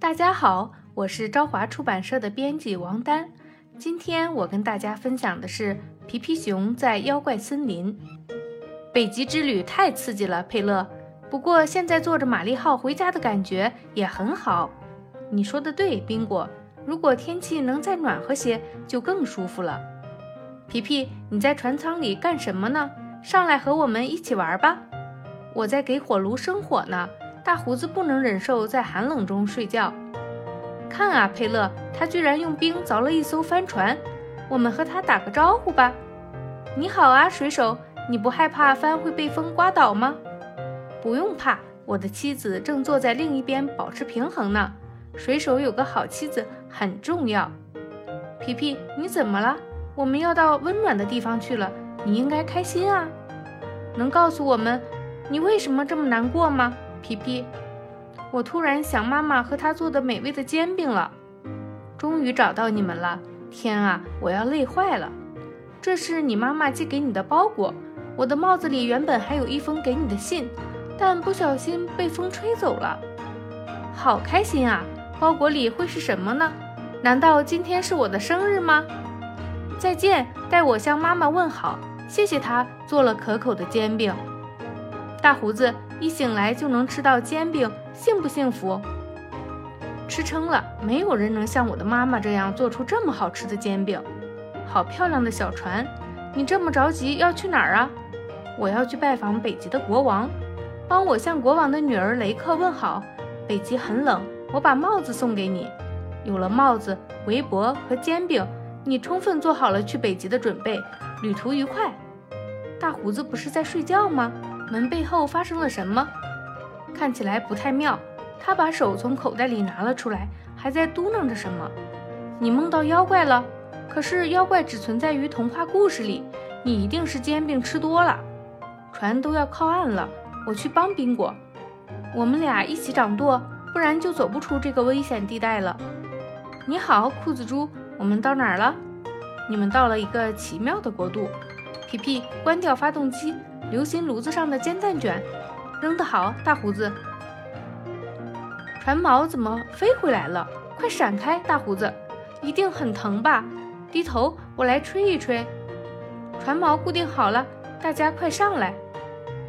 大家好，我是朝华出版社的编辑王丹。今天我跟大家分享的是皮皮熊在妖怪森林。北极之旅太刺激了，佩勒。不过现在坐着玛丽号回家的感觉也很好。你说的对，宾果。如果天气能再暖和些，就更舒服了。皮皮，你在船舱里干什么呢？上来和我们一起玩吧。我在给火炉生火呢。大胡子不能忍受在寒冷中睡觉。看啊，佩勒，他居然用冰凿了一艘帆船。我们和他打个招呼吧。你好啊，水手，你不害怕帆会被风刮倒吗？不用怕，我的妻子正坐在另一边保持平衡呢。水手有个好妻子很重要。皮皮，你怎么了？我们要到温暖的地方去了，你应该开心啊。能告诉我们你为什么这么难过吗？皮皮，我突然想妈妈和她做的美味的煎饼了。终于找到你们了！天啊，我要累坏了！这是你妈妈寄给你的包裹。我的帽子里原本还有一封给你的信，但不小心被风吹走了。好开心啊！包裹里会是什么呢？难道今天是我的生日吗？再见，代我向妈妈问好，谢谢她做了可口的煎饼。大胡子。一醒来就能吃到煎饼，幸不幸福？吃撑了，没有人能像我的妈妈这样做出这么好吃的煎饼。好漂亮的小船！你这么着急要去哪儿啊？我要去拜访北极的国王，帮我向国王的女儿雷克问好。北极很冷，我把帽子送给你。有了帽子、围脖和煎饼，你充分做好了去北极的准备。旅途愉快。大胡子不是在睡觉吗？门背后发生了什么？看起来不太妙。他把手从口袋里拿了出来，还在嘟囔着什么。你梦到妖怪了？可是妖怪只存在于童话故事里。你一定是煎饼吃多了。船都要靠岸了，我去帮宾果。我们俩一起掌舵，不然就走不出这个危险地带了。你好，裤子猪，我们到哪儿了？你们到了一个奇妙的国度。皮皮，关掉发动机。流星炉子上的煎蛋卷，扔得好，大胡子。船锚怎么飞回来了？快闪开，大胡子，一定很疼吧？低头，我来吹一吹。船锚固定好了，大家快上来。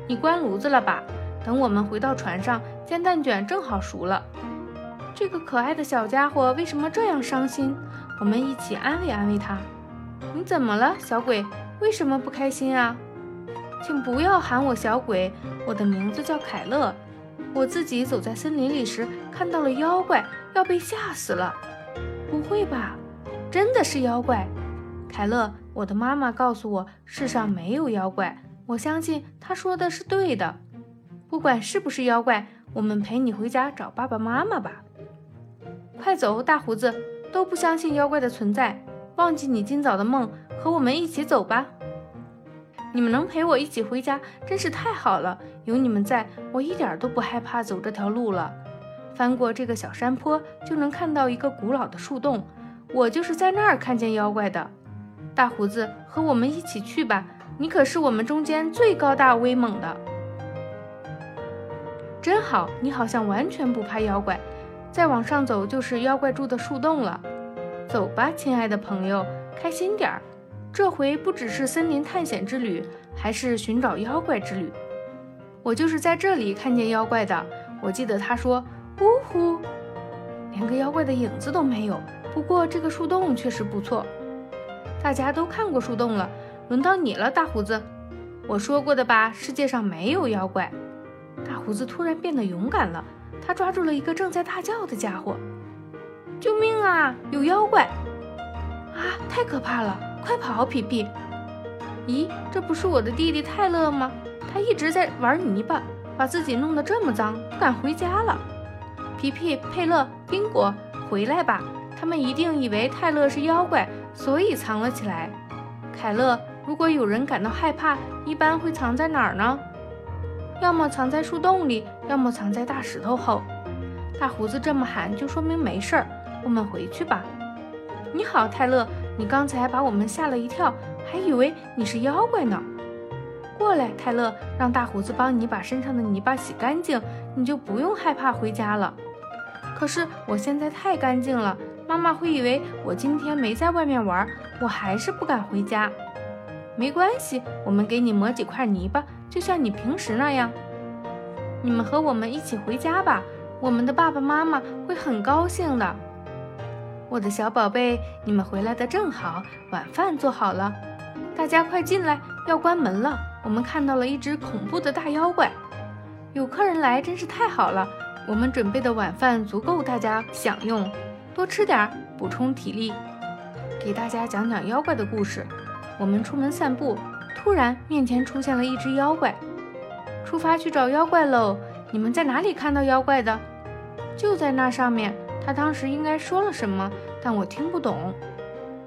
你关炉子了吧？等我们回到船上，煎蛋卷正好熟了。这个可爱的小家伙为什么这样伤心？我们一起安慰安慰他。你怎么了，小鬼？为什么不开心啊？请不要喊我小鬼，我的名字叫凯勒。我自己走在森林里时看到了妖怪，要被吓死了。不会吧？真的是妖怪？凯勒，我的妈妈告诉我世上没有妖怪。我相信她说的是对的。不管是不是妖怪，我们陪你回家找爸爸妈妈吧。快走，大胡子，都不相信妖怪的存在，忘记你今早的梦，和我们一起走吧。你们能陪我一起回家，真是太好了！有你们在，我一点都不害怕走这条路了。翻过这个小山坡，就能看到一个古老的树洞，我就是在那儿看见妖怪的。大胡子，和我们一起去吧，你可是我们中间最高大威猛的。真好，你好像完全不怕妖怪。再往上走就是妖怪住的树洞了。走吧，亲爱的朋友，开心点儿。这回不只是森林探险之旅，还是寻找妖怪之旅。我就是在这里看见妖怪的。我记得他说：“呜呼，连个妖怪的影子都没有。”不过这个树洞确实不错。大家都看过树洞了，轮到你了，大胡子。我说过的吧，世界上没有妖怪。大胡子突然变得勇敢了，他抓住了一个正在大叫的家伙：“救命啊！有妖怪！啊，太可怕了！”快跑，皮皮！咦，这不是我的弟弟泰勒吗？他一直在玩泥巴，把自己弄得这么脏，不敢回家了。皮皮、佩勒、宾果，回来吧！他们一定以为泰勒是妖怪，所以藏了起来。凯勒，如果有人感到害怕，一般会藏在哪儿呢？要么藏在树洞里，要么藏在大石头后。大胡子这么喊，就说明没事儿。我们回去吧。你好，泰勒。你刚才把我们吓了一跳，还以为你是妖怪呢。过来，泰勒，让大胡子帮你把身上的泥巴洗干净，你就不用害怕回家了。可是我现在太干净了，妈妈会以为我今天没在外面玩，我还是不敢回家。没关系，我们给你抹几块泥巴，就像你平时那样。你们和我们一起回家吧，我们的爸爸妈妈会很高兴的。我的小宝贝，你们回来的正好，晚饭做好了，大家快进来，要关门了。我们看到了一只恐怖的大妖怪，有客人来，真是太好了。我们准备的晚饭足够大家享用，多吃点儿，补充体力。给大家讲讲妖怪的故事。我们出门散步，突然面前出现了一只妖怪。出发去找妖怪喽！你们在哪里看到妖怪的？就在那上面。他当时应该说了什么，但我听不懂。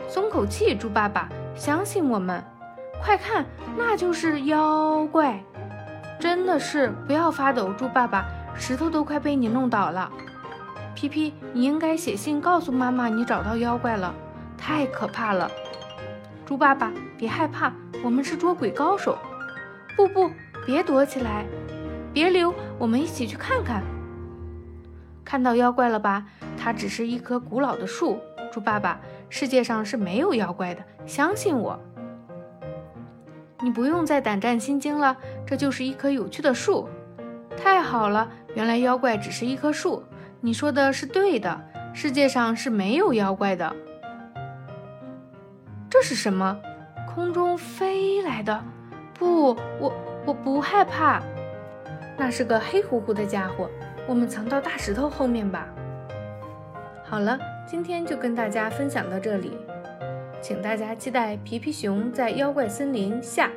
松口气，猪爸爸，相信我们。快看，那就是妖怪！真的是，不要发抖，猪爸爸。石头都快被你弄倒了，皮皮，你应该写信告诉妈妈你找到妖怪了，太可怕了。猪爸爸，别害怕，我们是捉鬼高手。不不，别躲起来，别溜，我们一起去看看。看到妖怪了吧？它只是一棵古老的树。猪爸爸，世界上是没有妖怪的，相信我。你不用再胆战心惊了，这就是一棵有趣的树。太好了，原来妖怪只是一棵树。你说的是对的，世界上是没有妖怪的。这是什么？空中飞来的？不，我我不害怕。那是个黑乎乎的家伙。我们藏到大石头后面吧。好了，今天就跟大家分享到这里，请大家期待《皮皮熊在妖怪森林》下。